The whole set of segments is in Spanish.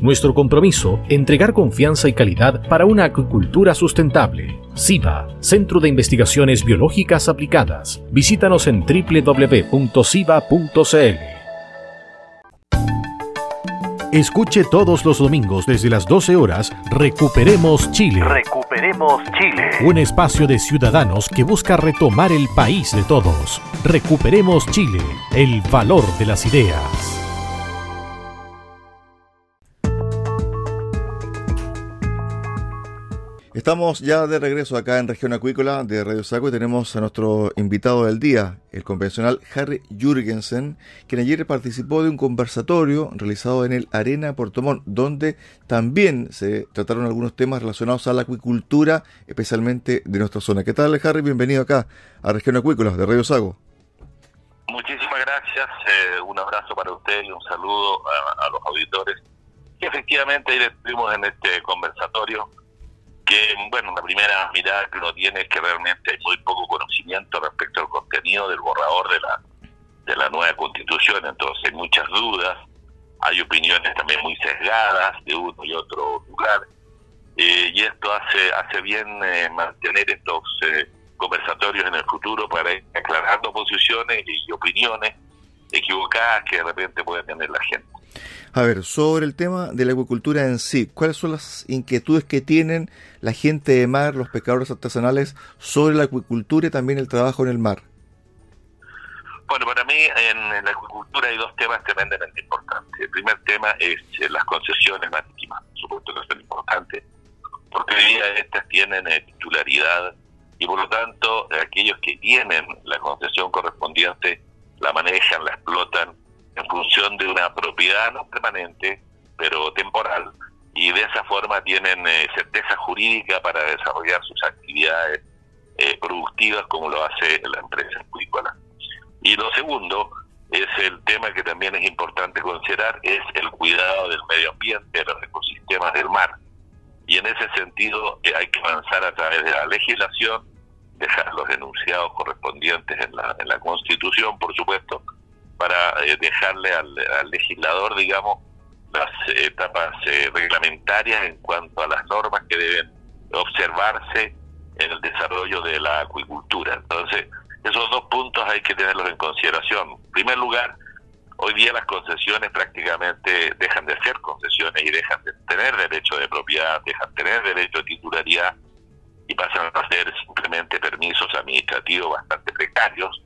nuestro compromiso, entregar confianza y calidad para una acuicultura sustentable. SIBA, Centro de Investigaciones Biológicas Aplicadas. Visítanos en www.siba.cl. Escuche todos los domingos desde las 12 horas Recuperemos Chile. Recuperemos Chile. Un espacio de ciudadanos que busca retomar el país de todos. Recuperemos Chile, el valor de las ideas. Estamos ya de regreso acá en Región Acuícola de Radio Saco y tenemos a nuestro invitado del día, el convencional Harry Jürgensen, quien ayer participó de un conversatorio realizado en el Arena Portomón, donde también se trataron algunos temas relacionados a la acuicultura, especialmente de nuestra zona. ¿Qué tal, Harry? Bienvenido acá a Región Acuícola de Radio Sago. Muchísimas gracias, eh, un abrazo para usted y un saludo a, los auditores. Y efectivamente, estuvimos en este conversatorio que, bueno, la primera mirada que uno tiene es que realmente hay muy poco conocimiento respecto al contenido del borrador de la, de la nueva constitución, entonces hay muchas dudas, hay opiniones también muy sesgadas de uno y otro lugar, eh, y esto hace, hace bien eh, mantener estos eh, conversatorios en el futuro para ir aclarando posiciones y opiniones equivocadas que de repente puede tener la gente. A ver, sobre el tema de la acuicultura en sí, ¿cuáles son las inquietudes que tienen la gente de mar, los pescadores artesanales, sobre la acuicultura y también el trabajo en el mar? Bueno, para mí en la acuicultura hay dos temas tremendamente importantes. El primer tema es eh, las concesiones marítimas, por supuesto que es importante, porque hoy día estas tienen eh, titularidad y por lo tanto aquellos que tienen la concesión correspondiente la manejan, la explotan en función de una propiedad no permanente, pero temporal, y de esa forma tienen eh, certeza jurídica para desarrollar sus actividades eh, productivas como lo hace la empresa acuícola. Y lo segundo es el tema que también es importante considerar, es el cuidado del medio ambiente, los ecosistemas del mar. Y en ese sentido eh, hay que avanzar a través de la legislación, dejar los enunciados correspondientes en la, en la Constitución, por supuesto, para eh, dejarle al, legislador, digamos, las etapas eh, reglamentarias en cuanto a las normas que deben observarse en el desarrollo de la acuicultura. Entonces, esos dos puntos hay que tenerlos en consideración. En primer lugar, hoy día las concesiones prácticamente dejan de ser concesiones y dejan de tener derecho de propiedad, dejan de tener derecho de titularidad y pasan a ser simplemente permisos administrativos bastante precarios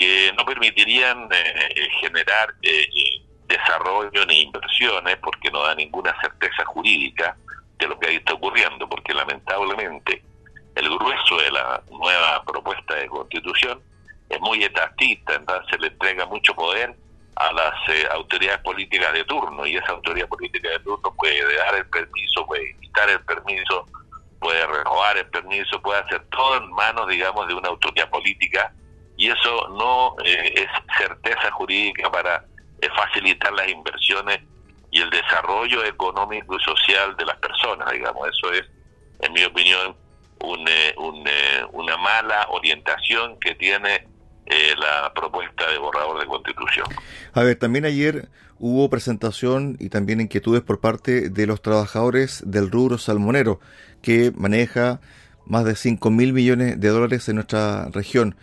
que no permitirían eh, generar eh, desarrollo ni inversiones porque no da ninguna certeza jurídica de lo que ahí está ocurriendo, porque lamentablemente el grueso de la nueva propuesta de constitución es muy etatista, entonces le entrega mucho poder a las eh, autoridades políticas de turno y esa autoridad política de turno puede dar el permiso, puede quitar el permiso, puede renovar el permiso, puede hacer todo en manos, digamos, de una autoridad política y eso no eh, es certeza jurídica para eh, facilitar las inversiones y el desarrollo económico y social de las personas, digamos. Eso es, en mi opinión, un, eh, una mala orientación que tiene la propuesta de borrador de constitución. A ver, también ayer hubo presentación y también inquietudes por parte de los trabajadores del rubro salmonero, que maneja más de 5 mil millones de dólares en nuestra región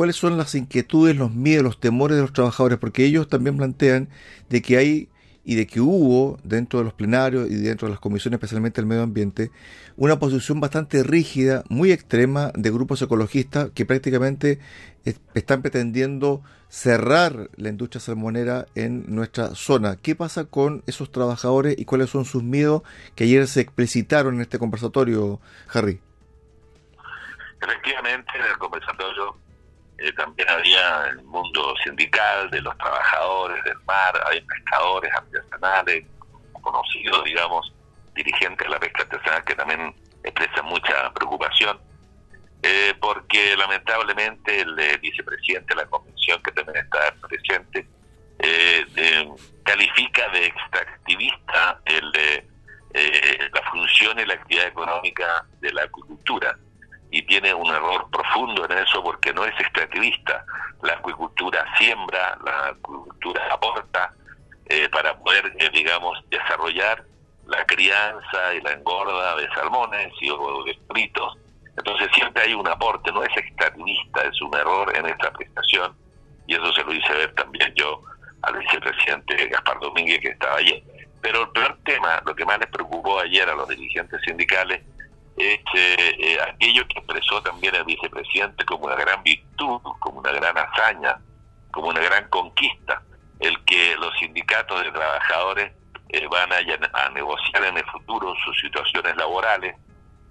cuáles son las inquietudes, los miedos, los temores de los trabajadores, porque ellos también plantean de que hay y de que hubo dentro de los plenarios y dentro de las comisiones, especialmente el medio ambiente, una posición bastante rígida, muy extrema de grupos ecologistas que prácticamente están pretendiendo cerrar la industria salmonera en nuestra zona. ¿Qué pasa con esos trabajadores y cuáles son sus miedos que ayer se explicitaron en este conversatorio, Harry? Efectivamente, en el conversatorio eh, también había el mundo sindical de los trabajadores del mar, hay pescadores artesanales, conocidos, digamos, dirigentes de la pesca artesanal que también expresan mucha preocupación, eh, porque lamentablemente el eh, vicepresidente de la convención, que también está presente, califica de extractivista el, la función y la actividad económica de la acuicultura y tiene un error profundo en eso porque no es extractivista. La acuicultura siembra, la acuicultura aporta eh, para poder, eh, digamos, desarrollar la crianza y la engorda de salmones y o de fritos. Entonces siempre hay un aporte, no es extractivista, es un error en esta prestación y eso se lo hice ver también yo al vicepresidente Gaspar Domínguez que estaba allí. Pero el peor tema, lo que más les preocupó ayer a los dirigentes sindicales, es eh, aquello que expresó también el vicepresidente como una gran virtud, como una gran hazaña, como una gran conquista, el que los sindicatos de trabajadores eh, van a, a, negociar en el futuro sus situaciones laborales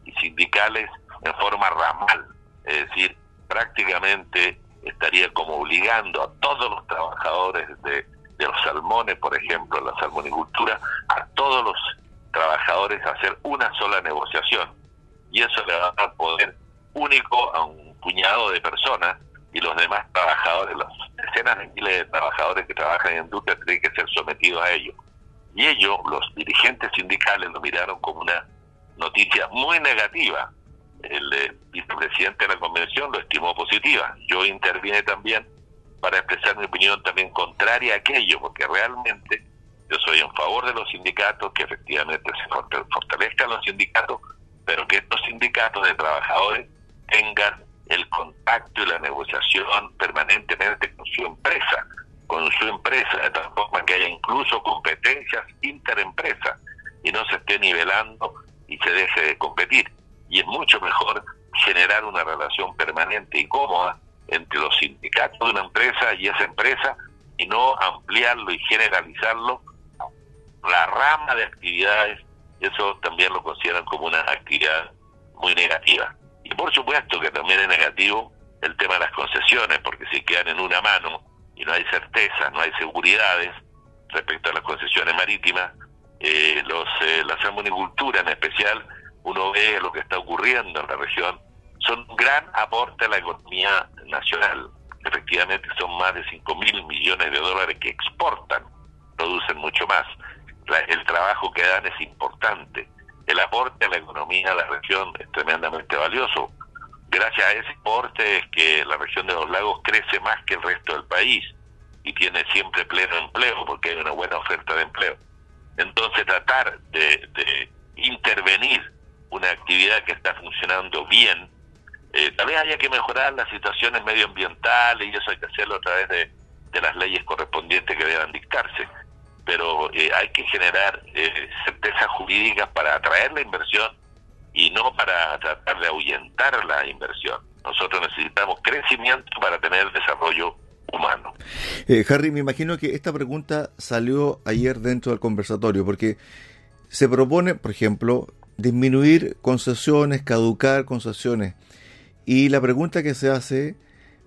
y sindicales en forma ramal, es decir, prácticamente estaría como obligando a todos los trabajadores de, de los salmones, por ejemplo, la salmonicultura, a todos los trabajadores a hacer una sola negociación y eso le va a dar poder único a un puñado de personas y los demás trabajadores, las decenas de miles de trabajadores que trabajan en industria tienen que ser sometidos a ello. Y ellos, los dirigentes sindicales, lo miraron como una noticia muy negativa. El eh, vicepresidente de la convención lo estimó positiva. Yo intervine también para expresar mi opinión también contraria a aquello, porque realmente yo soy en favor de los sindicatos, que efectivamente se fortalezcan los sindicatos, pero que estos sindicatos de trabajadores tengan el contacto y la negociación permanentemente con su empresa, con su empresa, de tal forma que haya incluso competencias interempresas y no se esté nivelando y se deje de competir. Y es mucho mejor generar una relación permanente y cómoda entre los sindicatos de una empresa y esa empresa y no ampliarlo y generalizarlo la rama de actividades eso también lo consideran como una actividad muy negativa. Y por supuesto que también es negativo el tema de las concesiones, porque si quedan en una mano y no hay certeza, no hay seguridades respecto a las concesiones marítimas, eh, los, eh, la salmonicultura en especial, uno ve lo que está ocurriendo en la región, son un gran aporte a la economía nacional. Efectivamente son más de 5 mil millones de dólares que exportan, producen mucho más el trabajo que dan es importante. El aporte a la economía de la región es tremendamente valioso. Gracias a ese aporte es que la región de los lagos crece más que el resto del país y tiene siempre pleno empleo porque hay una buena oferta de empleo. Entonces tratar de, intervenir una actividad que está funcionando bien, eh, tal vez haya que mejorar las situaciones medioambientales y eso hay que hacerlo a través de, de las leyes correspondientes que deban dictarse pero eh, hay que generar eh, certeza jurídica para atraer la inversión y no para tratar de ahuyentar la inversión. Nosotros necesitamos crecimiento para tener desarrollo humano. Eh, Harry, me imagino que esta pregunta salió ayer dentro del conversatorio, porque se propone, por ejemplo, disminuir concesiones, caducar concesiones. Y la pregunta que se hace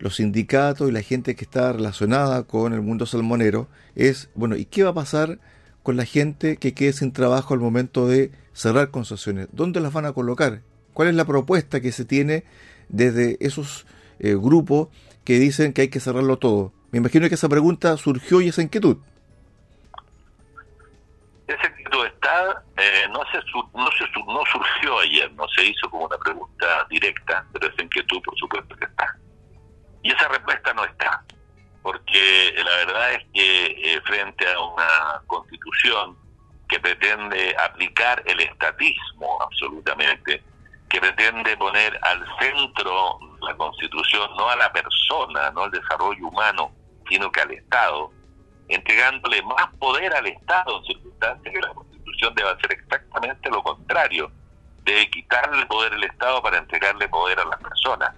los sindicatos y la gente que está relacionada con el mundo salmonero es, bueno, ¿y qué va a pasar con la gente que quede sin trabajo al momento de cerrar concesiones? ¿Dónde las van a colocar? ¿Cuál es la propuesta que se tiene desde esos eh, grupos que dicen que hay que cerrarlo todo? Me imagino que esa pregunta surgió y esa inquietud. Esa inquietud está, eh, no, no, se, no surgió ayer, no se hizo como una pregunta directa, pero esa inquietud por supuesto que está. Y esa respuesta no está, porque la verdad es que eh, frente a una constitución que pretende aplicar el estatismo absolutamente, que pretende poner al centro la constitución no a la persona, no al desarrollo humano, sino que al Estado, entregándole más poder al Estado en circunstancias que la Constitución debe hacer exactamente lo contrario, de quitarle poder al Estado para entregarle poder a las personas.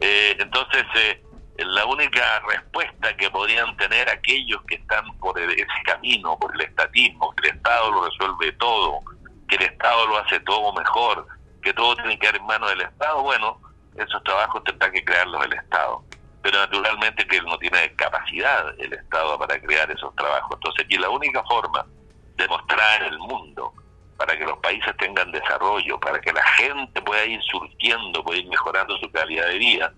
Eh, entonces, eh, la única respuesta que podrían tener aquellos que están por ese camino, por el estatismo, que el Estado lo resuelve todo, que el Estado lo hace todo mejor, que todo tiene que quedar en manos del Estado, bueno, esos trabajos tendrá que crearlos el Estado. Pero naturalmente que no tiene capacidad el Estado para crear esos trabajos. Entonces aquí la única forma de mostrar el mundo para que los países tengan desarrollo, para que la gente pueda ir surgiendo, pueda ir mejorando su calidad de vida,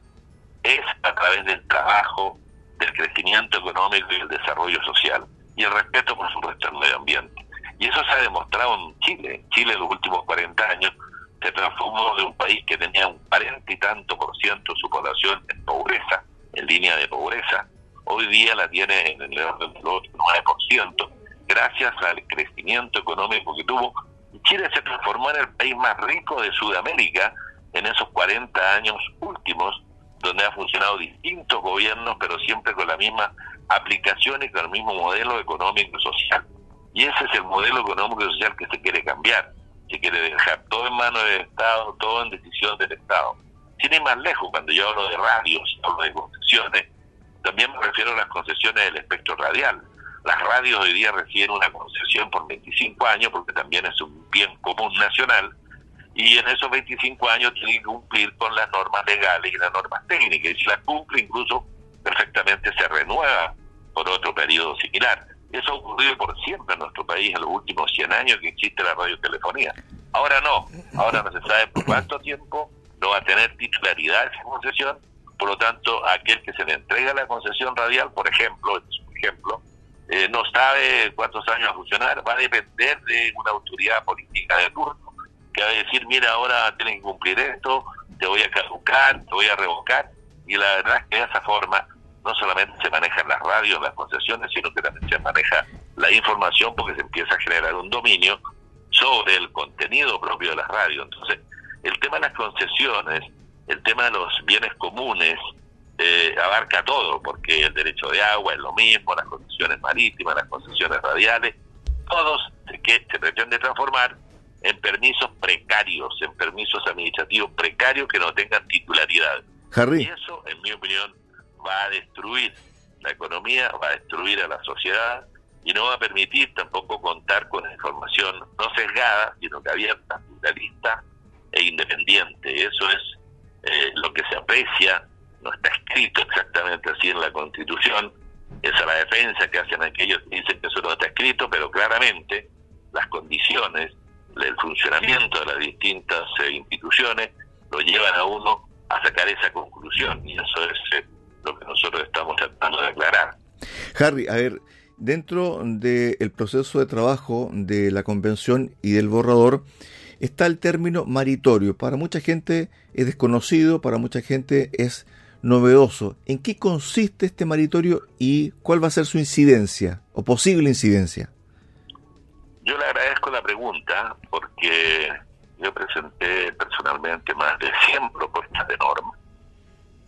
es a través del trabajo, del crecimiento económico y el desarrollo social. Y el respeto, por supuesto, al medio ambiente. Y eso se ha demostrado en Chile. Chile en los últimos 40 años se transformó de un país que tenía un 40 y tanto por ciento de su población en pobreza, en línea de pobreza. Hoy día la tiene en el orden del 9%, gracias al crecimiento económico que tuvo. Chile se transformó en el país más rico de Sudamérica en esos 40 años últimos, donde han funcionado distintos gobiernos, pero siempre con la misma aplicación y con el mismo modelo económico y social. Y ese es el modelo económico y social que se quiere cambiar. Se quiere dejar todo en manos del Estado, todo en decisión del Estado. Sin ir más lejos, cuando yo hablo de radios, hablo de concesiones, también me refiero a las concesiones del espectro radial. Las radios hoy día reciben una concesión por 25 años porque también es un bien común nacional y en esos 25 años tiene que cumplir con las normas legales y las normas técnicas. Y si las cumple, incluso perfectamente se renueva por otro periodo similar. Eso ha ocurrido por siempre en nuestro país en los últimos 100 años que existe la radiotelefonía. Ahora no, ahora no se sabe por cuánto tiempo no va a tener titularidad esa concesión, por lo tanto, aquel que se le entrega la concesión radial, por ejemplo, un ejemplo, eh, no sabe cuántos años va a funcionar, va a depender de una autoridad política de turno que va a decir, mira, ahora tienen que cumplir esto, te voy a caducar, te voy a revocar, y la verdad es que de esa forma no solamente se manejan las radios, las concesiones, sino que también se maneja la información porque se empieza a generar un dominio sobre el contenido propio de las radios. Entonces, el tema de las concesiones, el tema de los bienes comunes, eh, abarca todo, porque el derecho de agua es lo mismo, las concesiones marítimas, las concesiones radiales, todos que se pretende transformar en permisos precarios, en permisos administrativos precarios que no tengan titularidad. Y eso, en mi opinión, va a destruir la economía, va a destruir a la sociedad y no va a permitir tampoco contar con información no sesgada, sino que abierta, pluralista e independiente. Eso es eh, lo que se aprecia, no está escrito exactamente así en la Constitución, esa es la defensa que hacen aquellos que dicen que eso no está escrito, pero claramente las condiciones el funcionamiento de las distintas eh, instituciones lo llevan a uno a sacar esa conclusión y eso es eh, lo que nosotros estamos tratando de aclarar. Harry, a ver, dentro del proceso de trabajo de la convención y del borrador está el término maritorio. Para mucha gente es desconocido, para mucha gente es novedoso. ¿En qué consiste este maritorio y cuál va a ser su incidencia o posible incidencia? Yo le agradezco la pregunta porque yo presenté personalmente más de 100 propuestas de norma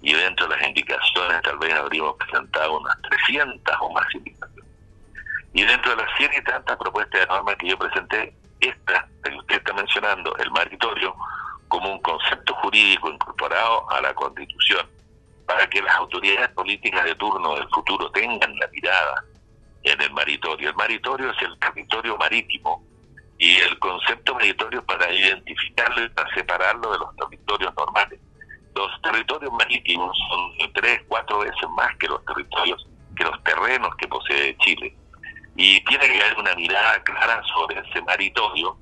y dentro de las indicaciones tal vez habríamos presentado unas 300 o más indicaciones. Y dentro de las 100 y tantas propuestas de norma que yo presenté, esta que usted está mencionando, el maritorio, como un concepto jurídico incorporado a la Constitución, para que las autoridades políticas de turno del futuro tengan la mirada en el maritorio. El maritorio es el territorio marítimo y el concepto maritorio para identificarlo y para separarlo de los territorios normales. Los territorios marítimos son tres, cuatro veces más que los territorios, que los terrenos que posee Chile. Y tiene que haber una mirada clara sobre ese maritorio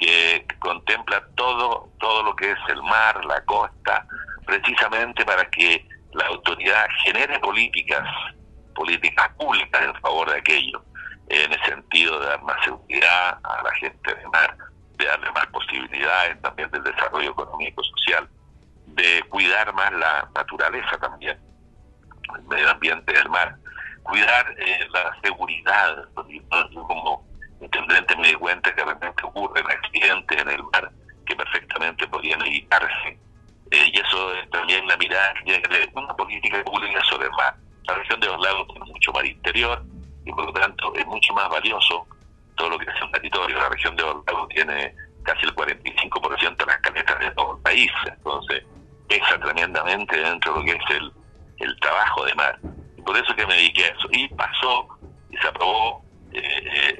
que contempla todo, todo lo que es el mar, la costa, precisamente para que la autoridad genere políticas políticas públicas en favor de aquello, en el sentido de dar más seguridad a la gente de mar, de darle más posibilidades también del desarrollo económico social, de cuidar más la naturaleza también, el medio ambiente del mar, cuidar eh, la seguridad, como intendente me di cuenta que de repente ocurren accidentes en el mar que perfectamente podrían evitarse. Eh, y eso es también la mirada que tiene que tener una política pública sobre el mar la región de los lagos tiene mucho mar interior y por lo tanto es mucho más valioso todo lo que es un territorio. La región de Orlando tiene casi el 45% de las caletas de todo el país, entonces pesa tremendamente dentro de lo que es el, el trabajo de mar. Por eso que me dediqué a eso. Y pasó y se aprobó eh,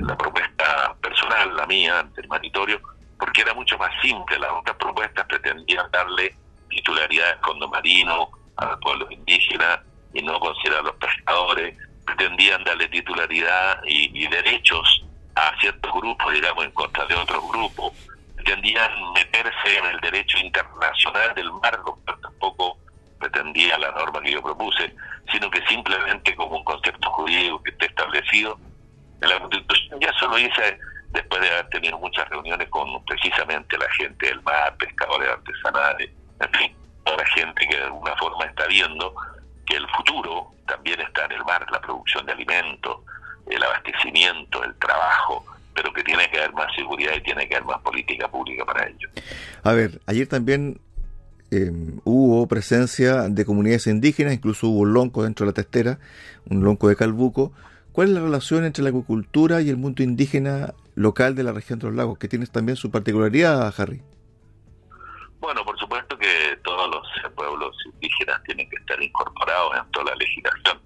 la propuesta personal, la mía, ante el manitorio, porque era mucho más simple. Las otras propuestas pretendían darle titularidad al fondo marino, a los pueblos indígenas, y no considerar a los pescadores. Pretendían darle titularidad y, derechos a ciertos grupos, digamos, en contra de otros grupos. Pretendían meterse en el derecho internacional del mar, lo tampoco pretendía la norma que yo propuse, sino que simplemente como un concepto jurídico que esté establecido en la Constitución. Ya eso lo hice después de haber tenido muchas reuniones con precisamente la gente del mar, pescadores artesanales, en fin, toda la gente que de alguna forma está viendo que el futuro también está en el mar, la producción de alimentos, el abastecimiento, el trabajo, pero que tiene que haber más seguridad y tiene que haber más política pública para ello. A ver, ayer también eh, hubo presencia de comunidades indígenas, incluso hubo un lonco dentro de la testera, un lonco de Calbuco. ¿Cuál es la relación entre la acuicultura y el mundo indígena local de la región de los lagos, que tiene también su particularidad, Harry? Bueno, por supuesto que todos los pueblos indígenas tienen que estar incorporados en toda la legislación.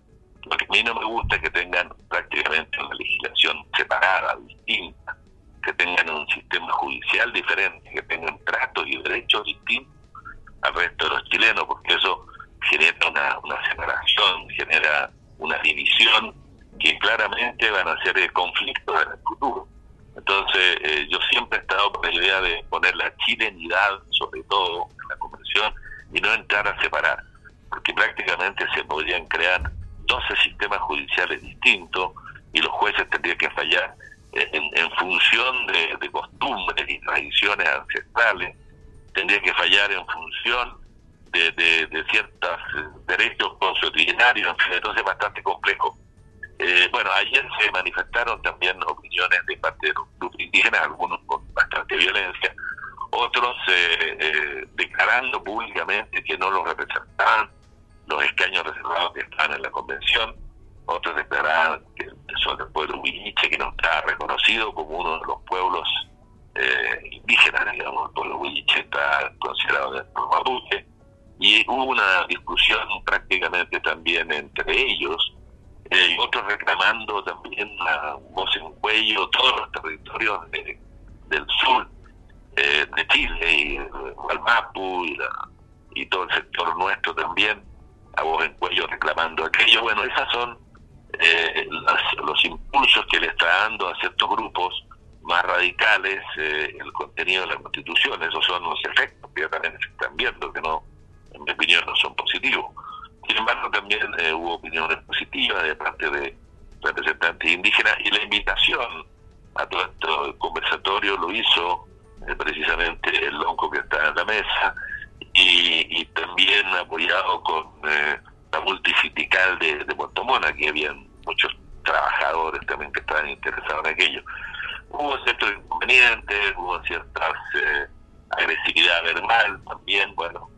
Lo que a mí no me gusta es que tengan prácticamente una legislación separada, distinta, que tengan un sistema judicial diferente, que tengan tratos y derechos distintos al resto de los chilenos, porque eso genera una, una separación, genera una división que claramente van a ser conflictos en el futuro. Entonces, eh, yo siempre he estado por la idea de poner la chilenidad, sobre todo en la convención, y no entrar a separar, porque prácticamente se podrían crear 12 sistemas judiciales distintos y los jueces tendrían que fallar en, función de, de costumbres y tradiciones ancestrales tendría que fallar en función de, de, ciertos eh, derechos consuetudinarios, entonces es bastante complejo. Eh, bueno, ayer se manifestaron también opiniones de parte de los grupos indígenas, algunos con bastante violencia, otros eh, declarando públicamente que no los representaban los escaños reservados que están en la convención, otros declaraban que son del pueblo huilliche, que no está reconocido como uno de los pueblos eh, indígenas, digamos, el pueblo huilliche está considerado dentro mapuche, y hubo una discusión prácticamente también entre ellos, eh, y otros reclamando también la voz en cuello, todos los territorios del sur eh, de Chile, y el Mapu y, y todo el sector nuestro también, a voz en cuello reclamando aquello. Bueno, esas son eh, los impulsos que le está dando a ciertos grupos más radicales eh, el contenido de la Constitución. Esos son los efectos que también se están viendo, que no, en mi opinión, no son positivos. Sin embargo, también eh, hubo opiniones positivas de parte de representantes indígenas y la invitación a todo este conversatorio lo hizo eh, precisamente el lonco que está en la mesa y, también apoyado con la multisindical de, de Puerto Mona, que habían muchos trabajadores también que estaban interesados en aquello. Hubo ciertos inconvenientes, hubo cierta eh, agresividad verbal también, bueno,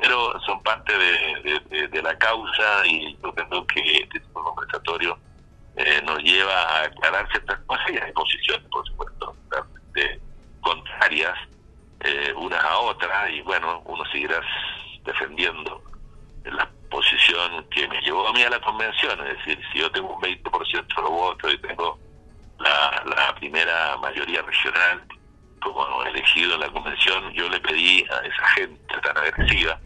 pero son parte de, de, la causa y yo creo que este tipo de conversatorio eh, nos lleva a aclarar ciertas cosas y hay posiciones, por supuesto, de, contrarias eh, unas a otras y bueno, uno seguirá defendiendo la posición que me llevó a mí a la convención, es decir, si yo tengo un 20% de los votos y tengo la, primera mayoría regional como elegido en la convención, yo le pedí a esa gente tan agresiva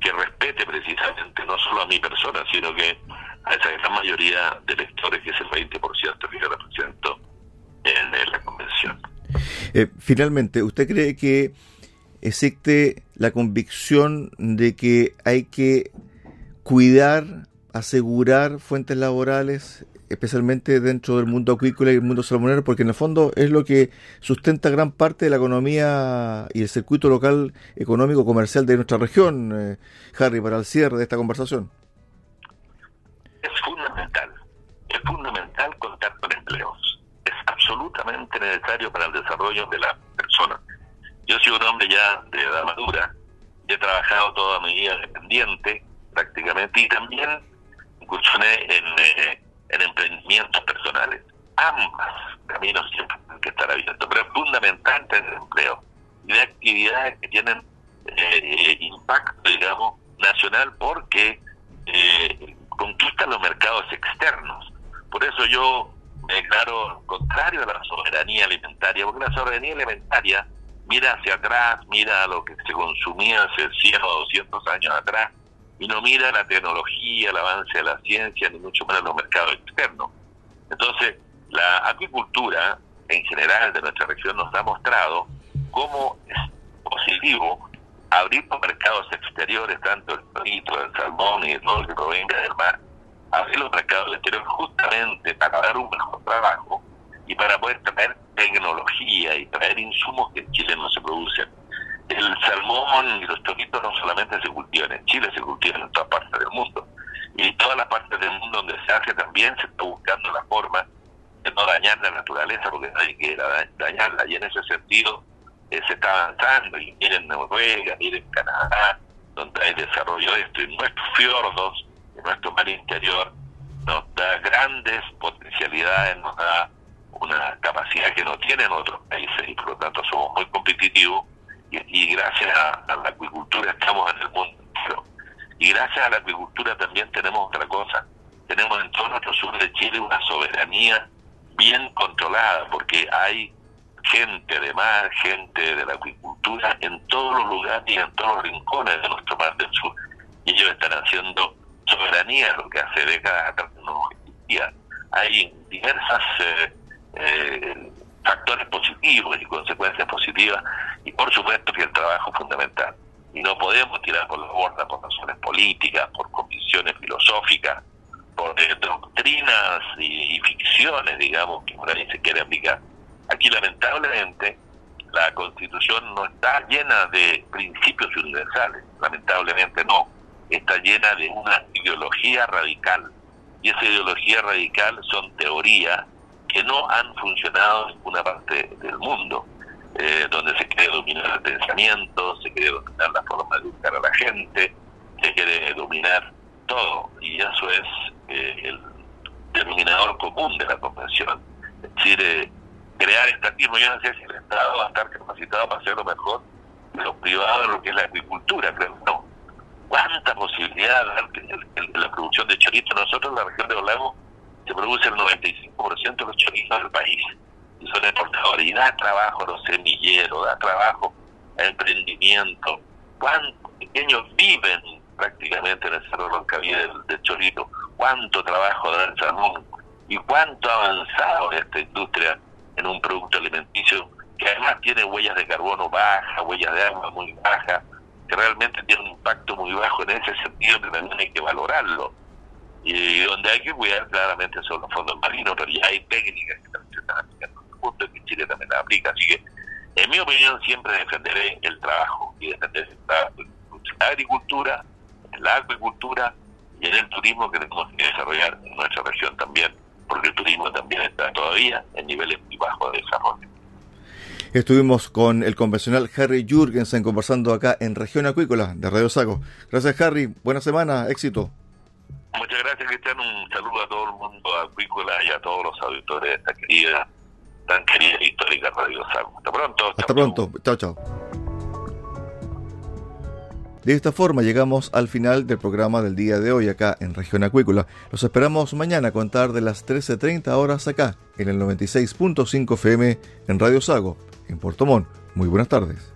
que respete precisamente no solo a mi persona, sino que a esa gran mayoría de electores, que es el 20% que yo represento en, la convención. Eh, finalmente, ¿usted cree que existe la convicción de que hay que cuidar, asegurar fuentes laborales especialmente dentro del mundo acuícola y el mundo salmonero, porque en el fondo es lo que sustenta gran parte de la economía y el circuito local económico comercial de nuestra región, eh, Harry, para el cierre de esta conversación. Es fundamental, es fundamental contar con empleos, es absolutamente necesario para el desarrollo de la persona. Yo soy un hombre ya de edad madura, he trabajado toda mi vida dependiente prácticamente y también incursioné en... Eh, personales. Ambas caminos tienen que estar abiertos, pero es fundamental tener empleo y de actividades que tienen eh, impacto, digamos, nacional porque eh, conquistan los mercados externos. Por eso yo me declaro contrario a la soberanía alimentaria, porque la soberanía alimentaria mira hacia atrás, mira a lo que se consumía hace 100 o 200 años atrás, y no mira la tecnología, el avance de la ciencia, ni mucho menos los mercados externos. Entonces, la acuicultura en general de nuestra región nos ha mostrado cómo es positivo abrir los mercados exteriores, tanto el perito, el salmón y todo lo que provenga del mar, abrir los mercados exteriores justamente para dar un mejor trabajo y para poder traer tecnología y traer insumos que en Chile no se producen. Salmón y los choritos no solamente se cultivan en Chile, se cultivan en todas partes del mundo. Y en todas las partes del mundo donde se hace también se está buscando la forma de no dañar la naturaleza, porque nadie quiere dañarla. Y en ese sentido, eh, se está avanzando, y miren Noruega, miren Canadá, donde hay desarrollo de esto, y nuestros fiordos, en nuestro mar interior, nos da grandes potencialidades, nos da una capacidad que no tienen otros países y por lo tanto somos muy competitivos y, gracias a, la acuicultura estamos en el mundo entero. Y gracias a la acuicultura también tenemos otra cosa, tenemos en todo nuestro sur de Chile una soberanía bien controlada porque hay gente de mar, gente de la acuicultura en todos los lugares y en todos los rincones de nuestro mar del sur. Y ellos están haciendo soberanía, lo que hace décadas atrás no existía. Hay diversas eh, eh, factores positivos y consecuencias positivas y por supuesto que el trabajo es fundamental. Y no podemos tirar por la borda por razones políticas, por convicciones filosóficas, por eh, doctrinas y, ficciones, digamos, que por ahí se quiere aplicar Aquí lamentablemente la constitución no está llena de principios universales, lamentablemente no, está llena de una ideología radical. Y esa ideología radical son teorías que no han funcionado en ninguna parte del mundo, eh, donde se quiere dominar el pensamiento, se quiere dominar la forma de educar a la gente, se quiere dominar todo, y eso es eh, el denominador común de la convención. Es decir, eh, crear estatismo. Yo no sé si el Estado va a estar capacitado para hacerlo mejor que los privados, lo que es la agricultura, creo no. ¿Cuánta posibilidad de la producción de choritos? Nosotros en la región de los lagos se produce el 95% de los chorizos del país. Y son exportadores. Y da trabajo a los semilleros, da trabajo a emprendimiento. ¿Cuántos pequeños viven prácticamente en el Cerro Roncaví del, del chorito? ¿Cuánto trabajo da el salmón? ¿Y cuánto ha avanzado esta industria en un producto alimenticio que además tiene huellas de carbono bajas, huellas de agua muy bajas, que realmente tiene un impacto muy bajo en ese sentido que también hay que valorarlo. Y donde hay que cuidar claramente son los fondos marinos, pero ya hay técnicas que también se están aplicando en el mundo y que Chile también la aplica. Así que, en mi opinión, siempre defenderé el trabajo y defenderé la agricultura, la acuicultura y en el turismo que tenemos que desarrollar en nuestra región también porque el turismo también está todavía en niveles muy bajos de desarrollo. Estuvimos con el convencional Harry Jurgensen conversando acá en Región Acuícola de Radio Sago. Gracias Harry, buena semana, éxito. Muchas gracias Cristian, un saludo a todo el mundo acuícola y a todos los auditores de esta querida, tan querida histórica Radio Sago. Hasta pronto. Hasta pronto, chao chao. De esta forma llegamos al final del programa del día de hoy acá en Región Acuícola. Los esperamos mañana a contar de las 13.30 horas acá en el 96.5 FM en Radio Sago, en Puerto Montt. Muy buenas tardes.